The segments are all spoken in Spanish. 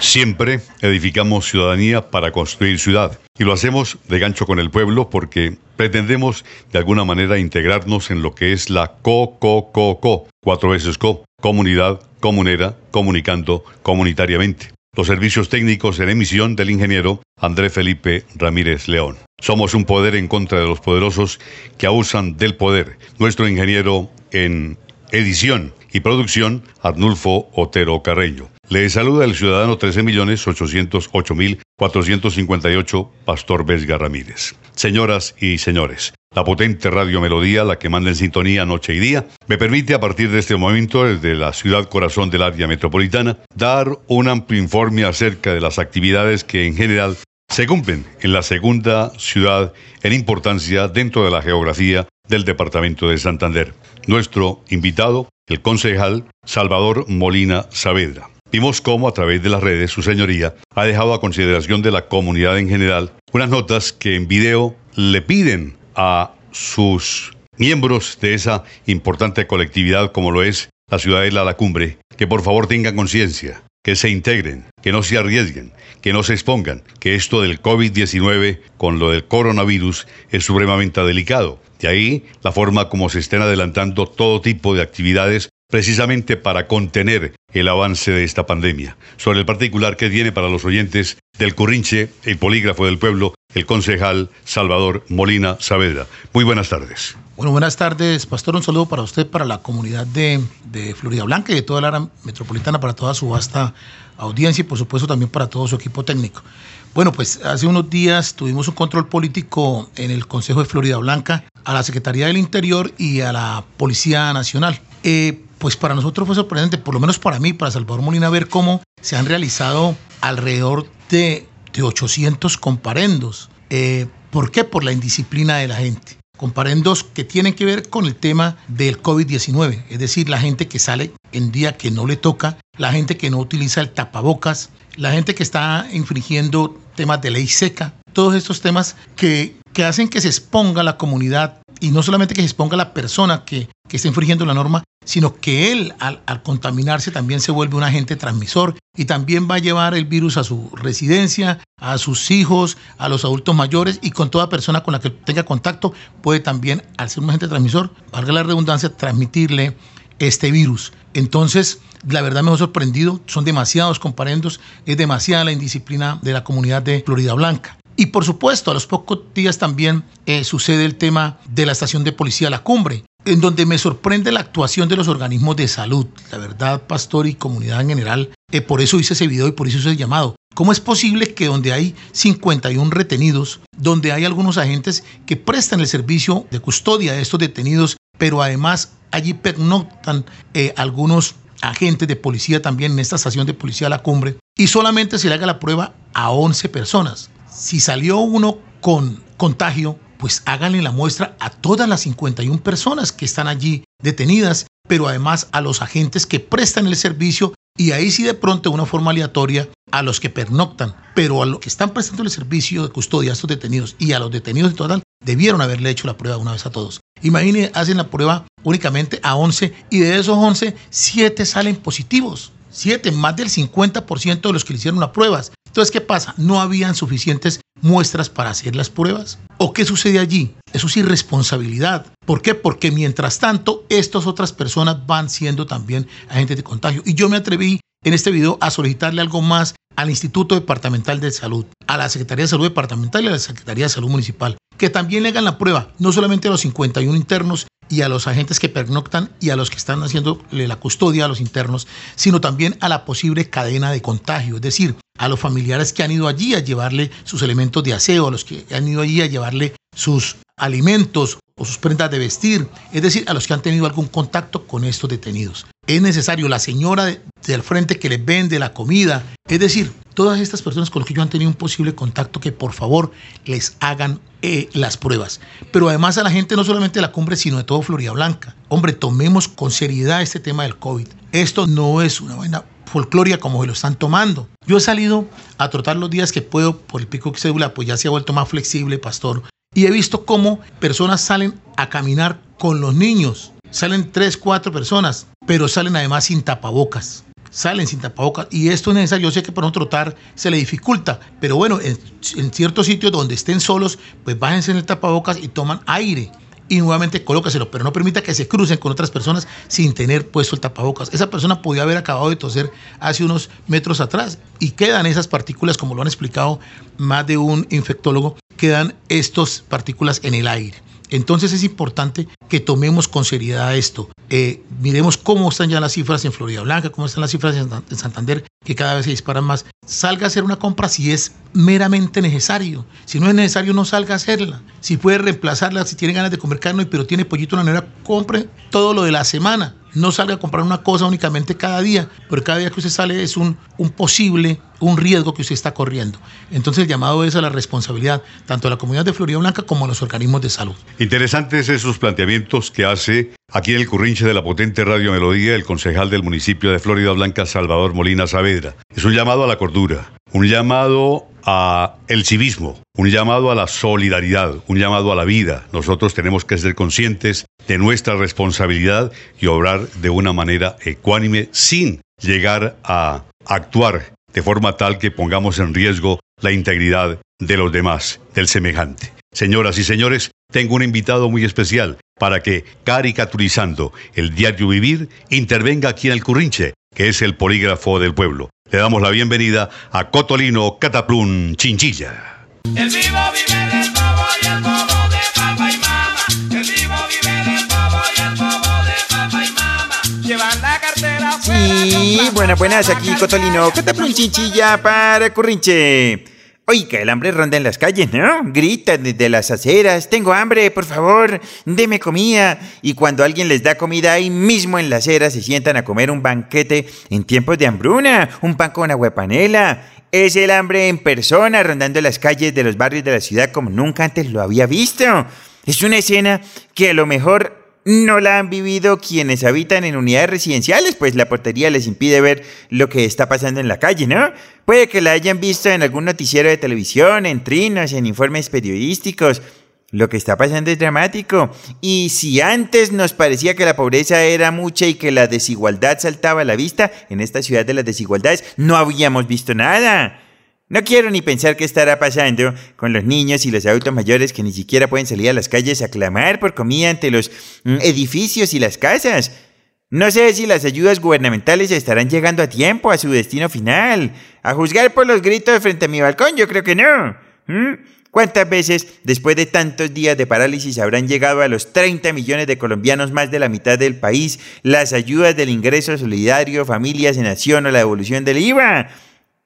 Siempre edificamos ciudadanía para construir ciudad y lo hacemos de gancho con el pueblo porque pretendemos de alguna manera integrarnos en lo que es la co-co-co-co, cuatro veces co, comunidad, comunera, comunicando comunitariamente. Los servicios técnicos en emisión del ingeniero André Felipe Ramírez León. Somos un poder en contra de los poderosos que abusan del poder. Nuestro ingeniero en edición y producción, Arnulfo Otero Carreño. Le saluda el ciudadano 13.808.458, Pastor Vesga Ramírez. Señoras y señores, la potente Radio Melodía, la que manda en sintonía noche y día, me permite a partir de este momento, desde la ciudad corazón del área metropolitana, dar un amplio informe acerca de las actividades que en general se cumplen en la segunda ciudad en importancia dentro de la geografía del departamento de Santander. Nuestro invitado, el concejal Salvador Molina Saavedra. Vimos cómo a través de las redes su señoría ha dejado a consideración de la comunidad en general unas notas que en video le piden a sus miembros de esa importante colectividad como lo es la ciudad de La Cumbre, que por favor tengan conciencia, que se integren, que no se arriesguen, que no se expongan, que esto del COVID-19 con lo del coronavirus es supremamente delicado. De ahí la forma como se estén adelantando todo tipo de actividades precisamente para contener el avance de esta pandemia. Sobre el particular que tiene para los oyentes del Currinche, el polígrafo del pueblo, el concejal Salvador Molina Saavedra. Muy buenas tardes. Bueno, buenas tardes, Pastor. Un saludo para usted, para la comunidad de, Florida Blanca y de toda la área metropolitana, para toda su vasta audiencia y, por supuesto, también para todo su equipo técnico. Bueno, pues hace unos días tuvimos un control político en el Consejo de Florida Blanca a la Secretaría del Interior y a la Policía Nacional. Eh, pues para nosotros fue sorprendente, por lo menos para mí, para Salvador Molina, ver cómo se han realizado alrededor de, de 800 comparendos. Eh, ¿Por qué? Por la indisciplina de la gente. Comparendos que tienen que ver con el tema del COVID-19, es decir, la gente que sale en día que no le toca, la gente que no utiliza el tapabocas, la gente que está infringiendo temas de ley seca, todos estos temas que, que hacen que se exponga la comunidad y no solamente que se exponga la persona que, que está infringiendo la norma, sino que él al, contaminarse también se vuelve un agente transmisor y también va a llevar el virus a su residencia, a sus hijos, a los adultos mayores y con toda persona con la que tenga contacto puede también, al ser un agente transmisor, valga la redundancia, transmitirle este virus. Entonces, la verdad me ha sorprendido, son demasiados comparendos, es demasiada la indisciplina de la comunidad de Florida Blanca. Y por supuesto, a los pocos días también eh, sucede el tema de la estación de policía La Cumbre, en donde me sorprende la actuación de los organismos de salud. La verdad, pastor y comunidad en general, eh, por eso hice ese video y por eso hice el llamado. ¿Cómo es posible que donde hay 51 retenidos, donde hay algunos agentes que prestan el servicio de custodia de estos detenidos, pero además allí pernoctan eh, algunos agentes de policía también en esta estación de policía La Cumbre y solamente se le haga la prueba a 11 personas? si salió uno con contagio, pues háganle la muestra a todas las 51 personas que están allí detenidas, pero además a los agentes que prestan el servicio y ahí sí de pronto una forma aleatoria a los que pernoctan, pero a los que están prestando el servicio de custodia a estos detenidos y a los detenidos en total, debieron haberle hecho la prueba una vez a todos. Imaginen, hacen la prueba únicamente a 11 y de esos 11, 7 salen positivos. 7, más del 50% de los que le hicieron las pruebas. Entonces, ¿qué pasa? ¿No habían suficientes muestras para hacer las pruebas? ¿O qué sucede allí? Eso es irresponsabilidad. ¿Por qué? Porque mientras tanto, estas otras personas van siendo también agentes de contagio. Y yo me atreví en este video a solicitarle algo más al Instituto Departamental de Salud, a la Secretaría de Salud Departamental y a la Secretaría de Salud Municipal, que también le hagan la prueba, no solamente a los 51 internos y a los agentes que pernoctan y a los que están haciendo la custodia a los internos, sino también a la posible cadena de contagio, es decir, a los familiares que han ido allí a llevarle sus elementos de aseo, a los que han ido allí a llevarle sus alimentos o sus prendas de vestir, es decir, a los que han tenido algún contacto con estos detenidos. es necesario, la señora de, del frente que les vende la comida, es decir, todas estas personas con las que yo han tenido un posible contacto, que por favor les hagan eh, las pruebas. Pero además a la gente no solamente de la cumbre, sino de todo Florida Blanca. Hombre, tomemos con seriedad este tema del COVID. Esto no es una buena folcloria como se lo están tomando. Yo he salido a trotar los días que puedo por el pico de cédula, pues ya se ha vuelto más flexible, pastor. Y he visto cómo personas salen a caminar con los niños. Salen tres, cuatro personas, pero salen además sin tapabocas salen sin tapabocas y esto es necesario. Yo sé que para un trotar se le dificulta, pero bueno, en, en, ciertos sitios donde estén solos, pues bájense en el tapabocas y toman aire y nuevamente colócaselo, pero no permita que se crucen con otras personas sin tener puesto el tapabocas. Esa persona podía haber acabado de toser hace unos metros atrás y quedan esas partículas, como lo han explicado más de un infectólogo, quedan estas partículas en el aire. Entonces es importante que tomemos con seriedad esto. Eh, miremos cómo están ya las cifras en Florida Blanca, cómo están las cifras en Santander, que cada vez se disparan más. Salga a hacer una compra si es meramente necesario. Si no es necesario, no salga a hacerla. Si puede reemplazarla, si tiene ganas de comer carne, pero tiene pollito en la nevera, compre todo lo de la semana. No salga a comprar una cosa únicamente cada día, porque cada día que usted sale es un, un posible, un riesgo que usted está corriendo. Entonces el llamado es a la responsabilidad, tanto de la comunidad de Florida Blanca como de los organismos de salud. Interesantes esos planteamientos que hace aquí en el currinche de la potente Radio Melodía el concejal del municipio de Florida Blanca, Salvador Molina Saavedra. Es un llamado a la cordura, un llamado a el civismo, un llamado a la solidaridad, un llamado a la vida. Nosotros tenemos que ser conscientes de nuestra responsabilidad y obrar de una manera ecuánime sin llegar a actuar de forma tal que pongamos en riesgo la integridad de los demás, del semejante. Señoras y señores, tengo un invitado muy especial para que, caricaturizando el diario vivir, intervenga aquí en el Currinche, que es el polígrafo del pueblo. Le damos la bienvenida a Cotolino Cataplún Chinchilla. El vivo vive del bobo y el bobo de papá y mamá. El vivo vive del bobo y el bobo de papá y mamá. Llevan la cartera Sí, buenas, buenas, aquí Cotolino Cataplún Chinchilla para Currinche. Oiga, el hambre ronda en las calles, ¿no? Gritan desde las aceras, tengo hambre, por favor, deme comida. Y cuando alguien les da comida ahí mismo en la acera, se sientan a comer un banquete en tiempos de hambruna, un pan con agua panela. Es el hambre en persona rondando las calles de los barrios de la ciudad como nunca antes lo había visto. Es una escena que a lo mejor no la han vivido quienes habitan en unidades residenciales, pues la portería les impide ver lo que está pasando en la calle, ¿no? Puede que la hayan visto en algún noticiero de televisión, en trinos, en informes periodísticos. Lo que está pasando es dramático. Y si antes nos parecía que la pobreza era mucha y que la desigualdad saltaba a la vista, en esta ciudad de las desigualdades no habíamos visto nada. No quiero ni pensar qué estará pasando con los niños y los adultos mayores que ni siquiera pueden salir a las calles a clamar por comida ante los mm, edificios y las casas. No sé si las ayudas gubernamentales estarán llegando a tiempo a su destino final. A juzgar por los gritos frente a mi balcón, yo creo que no. ¿Mm? ¿Cuántas veces, después de tantos días de parálisis, habrán llegado a los 30 millones de colombianos, más de la mitad del país, las ayudas del ingreso solidario, familias en acción o la devolución del IVA?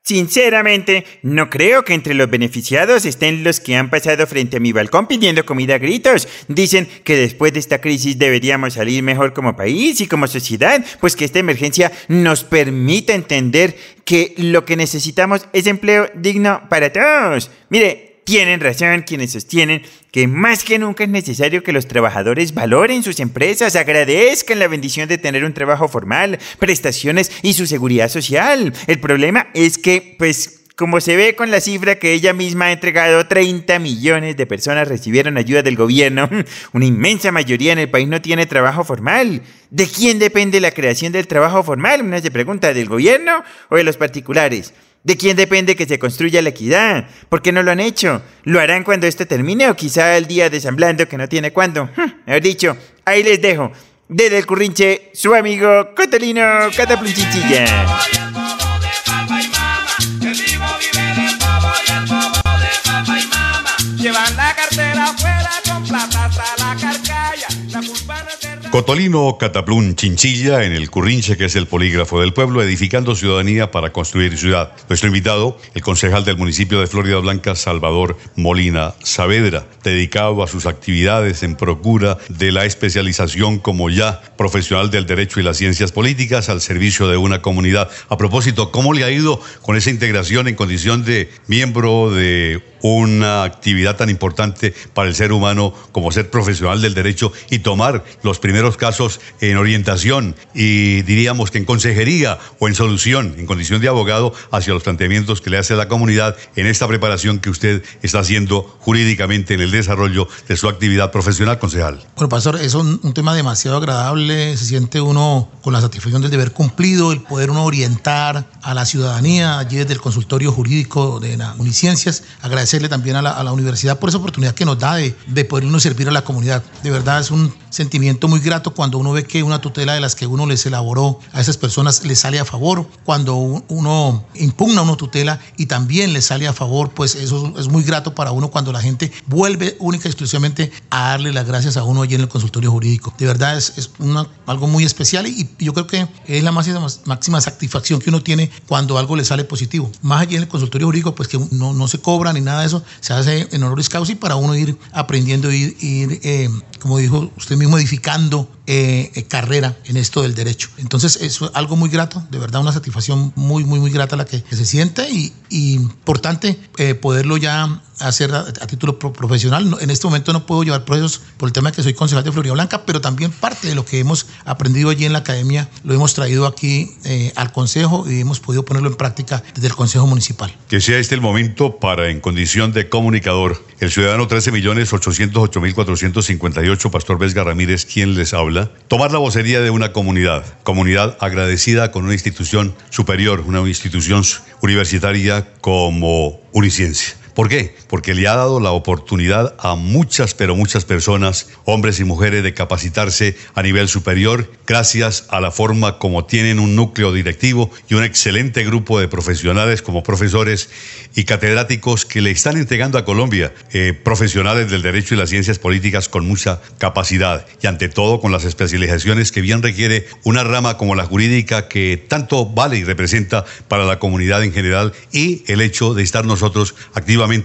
Sinceramente, no creo que entre los beneficiados estén los que han pasado frente a mi balcón pidiendo comida a gritos. Dicen que después de esta crisis deberíamos salir mejor como país y como sociedad, pues que esta emergencia nos permita entender que lo que necesitamos es empleo digno para todos. Mire, tienen razón quienes sostienen que más que nunca es necesario que los trabajadores valoren sus empresas, agradezcan la bendición de tener un trabajo formal, prestaciones y su seguridad social. El problema es que, pues, como se ve con la cifra que ella misma ha entregado, 30 millones de personas recibieron ayuda del gobierno. Una inmensa mayoría en el país no tiene trabajo formal. ¿De quién depende la creación del trabajo formal? Una se pregunta, ¿del gobierno o de los particulares? ¿De quién depende que se construya la equidad? ¿Por qué no lo han hecho? ¿Lo harán cuando esto termine o quizá el día de que no tiene cuándo? He dicho, ahí les dejo. Desde el currinche, su amigo Cotolino Cataplunchichilla. Cotolino Cataplún Chinchilla en el Currinche, que es el polígrafo del pueblo, edificando ciudadanía para construir ciudad. Nuestro invitado, el concejal del municipio de Florida Blanca, Salvador Molina Saavedra, dedicado a sus actividades en procura de la especialización como ya profesional del derecho y las ciencias políticas al servicio de una comunidad. A propósito, ¿cómo le ha ido con esa integración en condición de miembro de una actividad tan importante para el ser humano como ser profesional del derecho y tomar los primeros casos en orientación y diríamos que en consejería o en solución, en condición de abogado, hacia los planteamientos que le hace la comunidad en esta preparación que usted está haciendo jurídicamente en el desarrollo de su actividad profesional, concejal. Bueno, pastor, es un, tema demasiado agradable, se siente uno con la satisfacción del deber cumplido, el poder uno orientar a la ciudadanía allí desde el consultorio jurídico de la Uniciencias, agradecer también a la, universidad por esa oportunidad que nos da de, de poder uno servir a la comunidad. De verdad es un sentimiento muy grato cuando uno ve que una tutela de las que uno les elaboró a esas personas le sale a favor, cuando uno impugna una tutela y también le sale a favor, pues eso es muy grato para uno cuando la gente vuelve única y exclusivamente a darle las gracias a uno allí en el consultorio jurídico. De verdad es, es una, algo muy especial y, yo creo que es la máxima, máxima satisfacción que uno tiene cuando algo le sale positivo. Más allí en el consultorio jurídico, pues que no, no se cobra ni nada eso se hace en honoris causa y para uno ir aprendiendo, ir, ir eh, como dijo usted mismo, edificando eh, eh, carrera en esto del derecho. Entonces, es algo muy grato, de verdad, una satisfacción muy, muy, muy grata la que, se siente y, importante eh, poderlo ya hacer a, título profesional. en este momento no puedo llevar procesos por el tema de que soy concejal de Florida Blanca, pero también parte de lo que hemos aprendido allí en la academia lo hemos traído aquí al Consejo y hemos podido ponerlo en práctica desde el Consejo Municipal. Que sea este el momento para, en condición de comunicador, el ciudadano 13.808.458, Pastor Vesga Ramírez, quien les habla tomar la vocería de una comunidad, comunidad agradecida con una institución superior, una institución universitaria como Uniciencia. ¿Por qué? Porque le ha dado la oportunidad a muchas, pero muchas personas, hombres y mujeres, de capacitarse a nivel superior gracias a la forma como tienen un núcleo directivo y un excelente grupo de profesionales como profesores y catedráticos que le están entregando a Colombia eh, profesionales del derecho y las ciencias políticas con mucha capacidad y ante todo con las especializaciones que bien requiere una rama como la jurídica que tanto vale y representa para la comunidad en general y el hecho de estar nosotros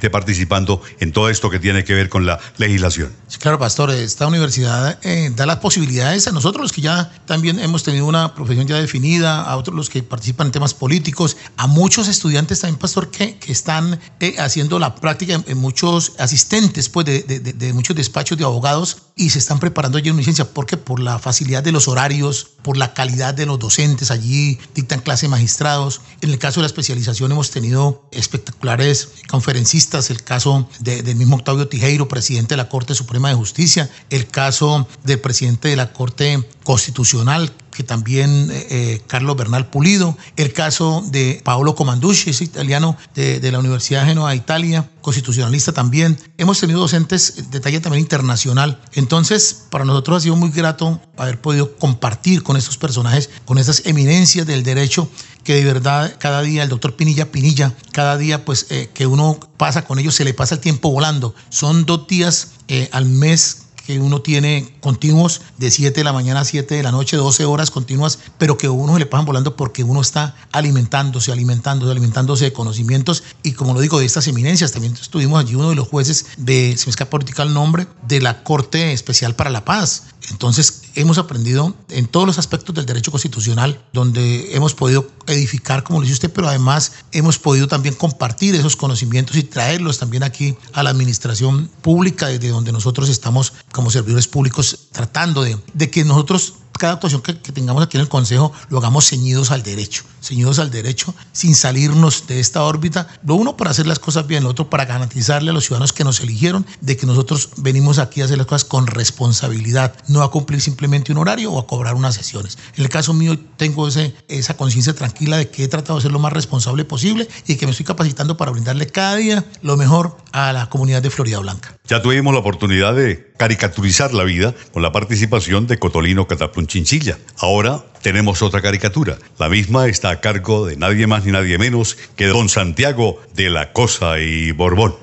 participando en todo esto que tiene que ver con la legislación. claro, pastor, esta universidad eh, da las posibilidades a nosotros los que ya también hemos tenido una profesión ya definida, a otros los que participan en temas políticos, a muchos estudiantes también, pastor, que, están eh, haciendo la práctica en, muchos asistentes pues, de, muchos despachos de abogados y se están preparando allí en licencia. porque Por la facilidad de los horarios, por la calidad de los docentes, allí dictan clase magistrados. En el caso de la especialización hemos tenido espectaculares conferencias el caso del mismo Octavio Tijeiro, presidente de la Corte Suprema de Justicia, el caso del presidente de la Corte Constitucional, que también eh, eh, Carlos Bernal Pulido, el caso de Paolo Comanducci, es italiano de, de la Universidad de Genoa, Italia, constitucionalista también. Hemos tenido docentes de talla también internacional. Entonces, para nosotros ha sido muy grato haber podido compartir con estos personajes, con esas eminencias del derecho, que de verdad cada día el doctor Pinilla Pinilla, cada día pues eh, que uno pasa con ellos se le pasa el tiempo volando. Son dos días al mes que uno tiene continuos de 7 de la mañana a 7 de la noche, 12 horas continuas, pero que uno se le pasan volando porque uno está alimentándose, alimentándose, alimentándose de conocimientos y como lo digo, de estas eminencias. También estuvimos allí uno de los jueces de, se me escapa política el nombre, de la Corte Especial para la Paz. Entonces, hemos aprendido en todos los aspectos del derecho constitucional, donde hemos podido edificar, como lo dice usted, pero además hemos podido también compartir esos conocimientos y traerlos también aquí a la administración pública, desde donde nosotros estamos como servidores públicos tratando de, de que nosotros cada actuación que, tengamos aquí en el Consejo lo hagamos ceñidos al derecho, ceñidos al derecho, sin salirnos de esta órbita. Lo uno para hacer las cosas bien, lo otro para garantizarle a los ciudadanos que nos eligieron de que nosotros venimos aquí a hacer las cosas con responsabilidad, no a cumplir simplemente un horario o a cobrar unas sesiones. En el caso mío tengo ese, esa conciencia tranquila de que he tratado de ser lo más responsable posible y que me estoy capacitando para brindarle cada día lo mejor a la comunidad de Florida Blanca. Ya tuvimos la oportunidad de caricaturizar la vida con la participación de Cotolino Cataplún Chinchilla. Ahora tenemos otra caricatura. La misma está a cargo de nadie más ni nadie menos que don Santiago de la Cosa y Borbón.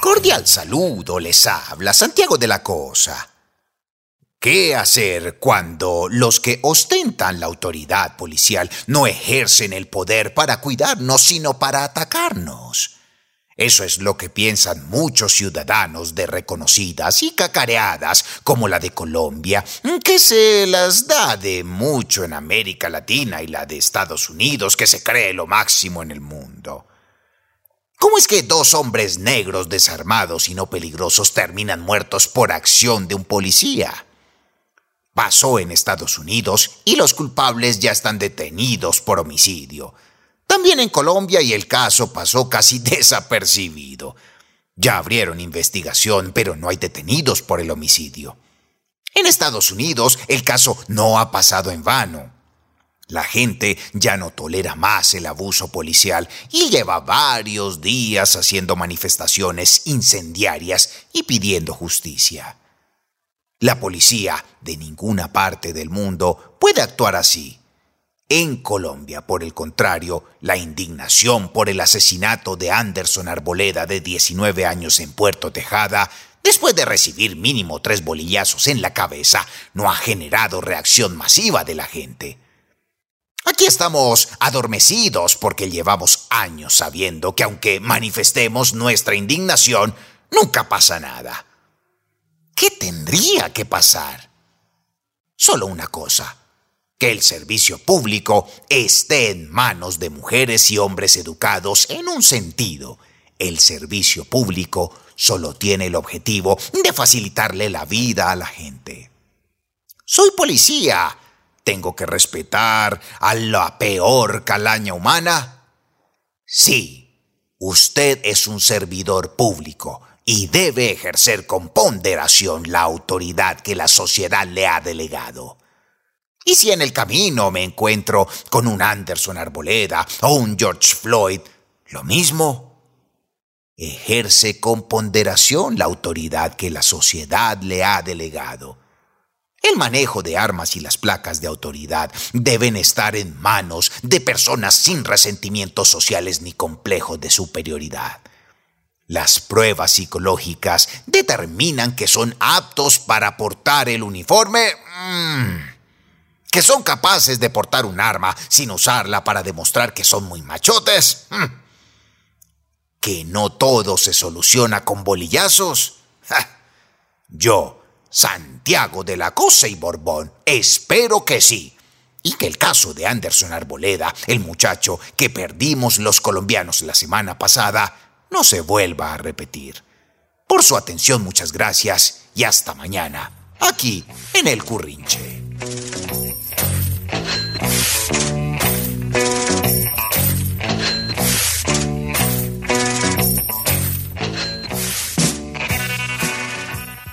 Cordial saludo les habla Santiago de la Cosa ¿Qué hacer cuando los que ostentan la autoridad policial no ejercen el poder para cuidarnos, sino para atacarnos? Eso es lo que piensan muchos ciudadanos de reconocidas y cacareadas como la de Colombia, que se las da de mucho en América Latina y la de Estados Unidos, que se cree lo máximo en el mundo. ¿Cómo es que dos hombres negros desarmados y no peligrosos terminan muertos por acción de un policía? Pasó en Estados Unidos y los culpables ya están detenidos por homicidio. También en Colombia y el caso pasó casi desapercibido. Ya abrieron investigación, pero no hay detenidos por el homicidio. En Estados Unidos el caso no ha pasado en vano. La gente ya no tolera más el abuso policial y lleva varios días haciendo manifestaciones incendiarias y pidiendo justicia. La policía de ninguna parte del mundo puede actuar así. En Colombia, por el contrario, la indignación por el asesinato de Anderson Arboleda de 19 años en Puerto Tejada, después de recibir mínimo tres bolillazos en la cabeza, no ha generado reacción masiva de la gente. Aquí estamos adormecidos porque llevamos años sabiendo que aunque manifestemos nuestra indignación, nunca pasa nada. ¿Qué tendría que pasar? Solo una cosa, que el servicio público esté en manos de mujeres y hombres educados en un sentido. El servicio público solo tiene el objetivo de facilitarle la vida a la gente. Soy policía ¿Tengo que respetar a la peor calaña humana? Sí, usted es un servidor público y debe ejercer con ponderación la autoridad que la sociedad le ha delegado. Y si en el camino me encuentro con un Anderson Arboleda o un George Floyd, lo mismo. Ejerce con ponderación la autoridad que la sociedad le ha delegado. El manejo de armas y las placas de autoridad deben estar en manos de personas sin resentimientos sociales ni complejos de superioridad. Las pruebas psicológicas determinan que son aptos para portar el uniforme, mm, que son capaces de portar un arma sin usarla para demostrar que son muy machotes, mm, que no todo se soluciona con bolillazos. Yo, Santiago de la Cosa y Borbón. Espero que sí. Y que el caso de Anderson Arboleda, el muchacho que perdimos los colombianos la semana pasada, no se vuelva a repetir. Por su atención muchas gracias y hasta mañana, aquí en el Currinche.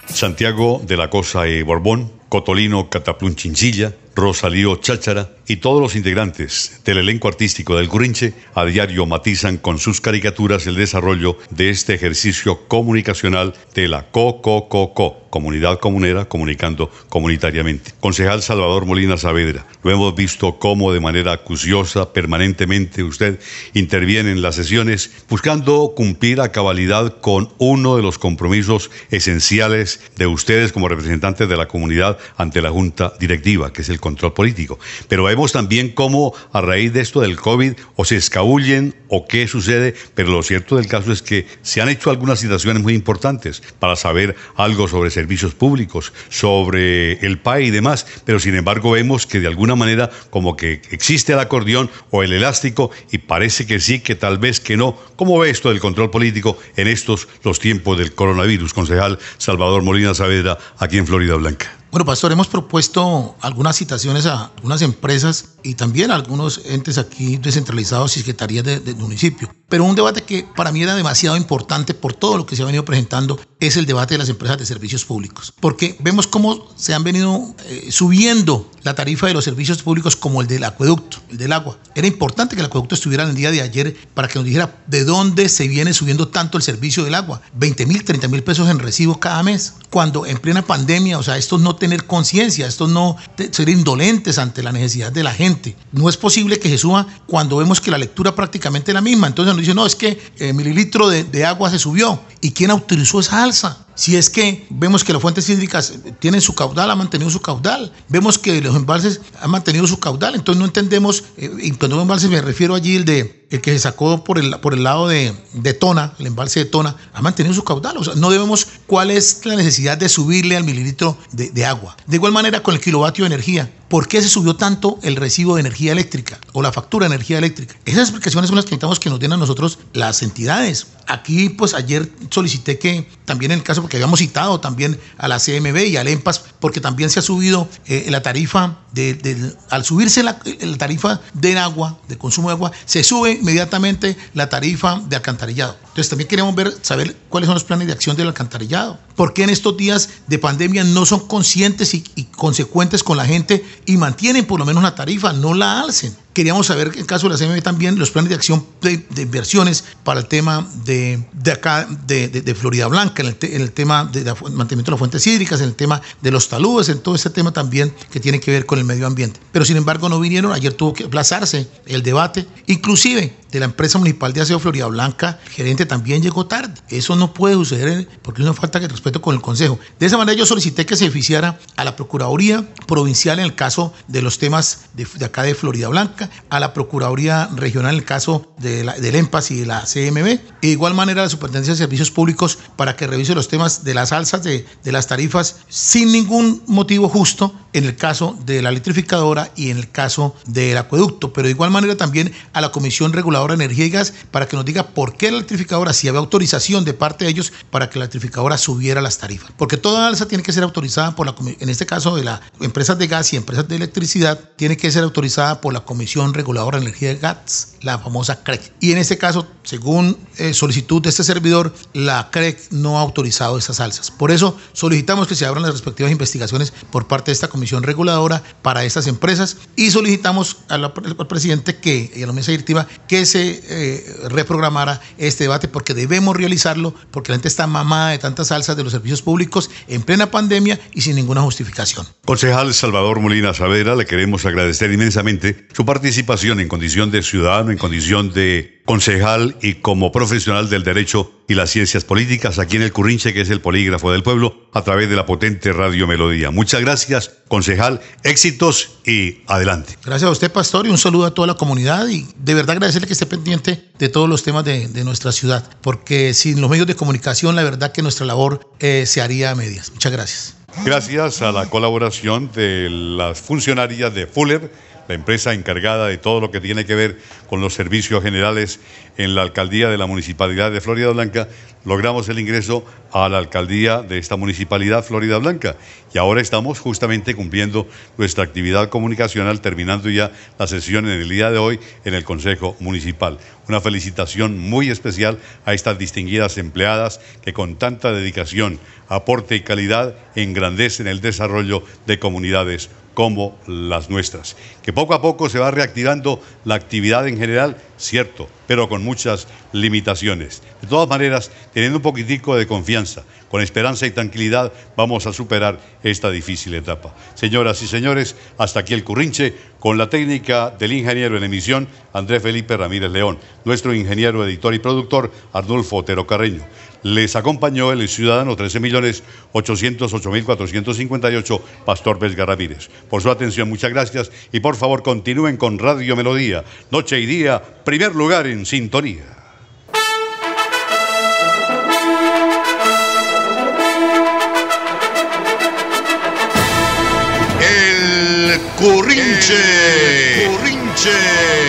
Santiago de la Cosa y Borbón, Cotolino Cataplún Chinchilla, Rosalío Cháchara y todos los integrantes del elenco artístico del Curinche a diario matizan con sus caricaturas el desarrollo de este ejercicio comunicacional de la COCOCOCO, Comunidad Comunera Comunicando Comunitariamente. Concejal Salvador Molina Saavedra, lo hemos visto cómo de manera acuciosa permanentemente usted interviene en las sesiones buscando cumplir a cabalidad con uno de los compromisos esenciales de ustedes como representantes de la comunidad ante la Junta Directiva, que es el control político. Pero también cómo a raíz de esto del COVID o se escabullen o qué sucede, pero lo cierto del caso es que se han hecho algunas situaciones muy importantes para saber algo sobre servicios públicos, sobre el PAE y demás, pero sin embargo vemos que de alguna manera como que existe el acordeón o el elástico y parece que sí, que tal vez que no. ¿Cómo ve esto del control político en estos los tiempos del coronavirus? Concejal Salvador Molina Saavedra, aquí en Florida Blanca. Bueno, Pastor, hemos propuesto algunas citaciones a algunas empresas y también a algunos entes aquí descentralizados y secretarías de municipio. Pero un debate que para mí era demasiado importante por todo lo que se ha venido presentando es el debate de las empresas de servicios públicos. Porque vemos cómo se han venido eh, subiendo la tarifa de los servicios públicos como el del acueducto, el del agua. Era importante que el acueducto estuviera en el día de ayer para que nos dijera de dónde se viene subiendo tanto el servicio del agua. 20 mil, 30 mil pesos en recibo cada mes. Cuando en plena pandemia, o sea, esto no tener conciencia, esto no ser indolentes ante la necesidad de la gente. No es posible que se suba cuando vemos que la lectura prácticamente es la misma. Entonces dice, no, es que el mililitro de, de agua se subió. ¿Y quién autorizó esa alza? Si es que vemos que las fuentes hídricas tienen su caudal, han mantenido su caudal, vemos que los embalses han mantenido su caudal, entonces no entendemos, eh, y cuando embalses me refiero allí el de el que se sacó por el, por el lado de, de, Tona, el embalse de Tona, ha mantenido su caudal. O sea, no debemos cuál es la necesidad de subirle al mililitro de, de, agua. De igual manera con el kilovatio de energía. ¿Por qué se subió tanto el recibo de energía eléctrica o la factura de energía eléctrica? Esas explicaciones son las que necesitamos que nos den a nosotros las entidades. Aquí, pues ayer solicité que también en el caso, porque habíamos citado también a la CMB y al EMPAS, porque también se ha subido eh, la tarifa, de, de, al subirse la, la tarifa de agua, de consumo de agua, se sube inmediatamente la tarifa de alcantarillado. Entonces también queremos ver, saber cuáles son los planes de acción del alcantarillado. ¿Por qué en estos días de pandemia no son conscientes y, y consecuentes con la gente y mantienen por lo menos la tarifa, no la alcen? Queríamos saber, en caso de la CMB también, los planes de acción de, inversiones para el tema de, de acá, de, Florida Blanca, en el, tema de, mantenimiento de las fuentes hídricas, en el tema de los taludes, en todo ese tema también que tiene que ver con el medio ambiente. Pero sin embargo no vinieron, ayer tuvo que aplazarse el debate, inclusive de la empresa municipal de aseo Florida Blanca, gerente también llegó tarde. Eso no puede suceder porque es falta de respeto con el Consejo. De esa manera yo solicité que se oficiara a la Procuraduría Provincial en el caso de los temas de, acá de Florida Blanca, a la Procuraduría Regional en el caso de la, del EMPAS y de la CMB, de igual manera a la Superintendencia de Servicios Públicos para que revise los temas de las alzas de, de las tarifas sin ningún motivo justo en el caso de la electrificadora y en el caso del acueducto, pero de igual manera también a la Comisión Reguladora de Energía y Gas para que nos diga por qué la electrificadora, si había autorización de parte de ellos para que la electrificadora subiera las tarifas. Porque toda alza tiene que ser autorizada por la, en este caso de las empresas de gas y empresas de electricidad, tiene que ser autorizada por la Comisión Reguladora de Energía y Gas, la famosa CREC. Y en este caso, según eh, solicitud de este servidor, la CREC no ha autorizado esas alzas. Por eso solicitamos que se abran las respectivas investigaciones por parte de esta comisión reguladora para estas empresas y solicitamos al, presidente que, y a la mesa directiva que se eh, reprogramara este debate porque debemos realizarlo porque la gente está mamada de tantas alzas de los servicios públicos en plena pandemia y sin ninguna justificación. Concejal Salvador Molina Savera, le queremos agradecer inmensamente su participación en condición de ciudadano, en condición de concejal y como profesional del derecho y las ciencias políticas aquí en el Currinche, que es el polígrafo del pueblo, a través de la potente Radio Melodía. Muchas gracias, concejal, éxitos y adelante. Gracias a usted, pastor, y un saludo a toda la comunidad y de verdad agradecerle que esté pendiente de todos los temas de, de nuestra ciudad, porque sin los medios de comunicación, la verdad que nuestra labor eh, se haría a medias. Muchas gracias. Gracias a la colaboración de las funcionarias de Fuller, la empresa encargada de todo lo que tiene que ver con los servicios generales en la alcaldía de la Municipalidad de Florida Blanca, logramos el ingreso a la alcaldía de esta Municipalidad Florida Blanca. Y ahora estamos justamente cumpliendo nuestra actividad comunicacional, terminando ya la sesión en el día de hoy en el Consejo Municipal. Una felicitación muy especial a estas distinguidas empleadas que con tanta dedicación, aporte y calidad engrandecen el desarrollo de comunidades como las nuestras. Que poco a poco se va reactivando la actividad en general, cierto, pero con muchas limitaciones. De todas maneras, teniendo un poquitico de confianza, con esperanza y tranquilidad, vamos a superar esta difícil etapa. Señoras y señores, hasta aquí el currinche con la técnica del ingeniero en emisión, Andrés Felipe Ramírez León, nuestro ingeniero, editor y productor, Arnulfo Otero Carreño. Les acompañó el ciudadano 13.808.458, Pastor Vesga Ramírez. Por su atención, muchas gracias y por favor continúen con Radio Melodía, noche y día, primer lugar en sintonía. El Currinche. El Currinche.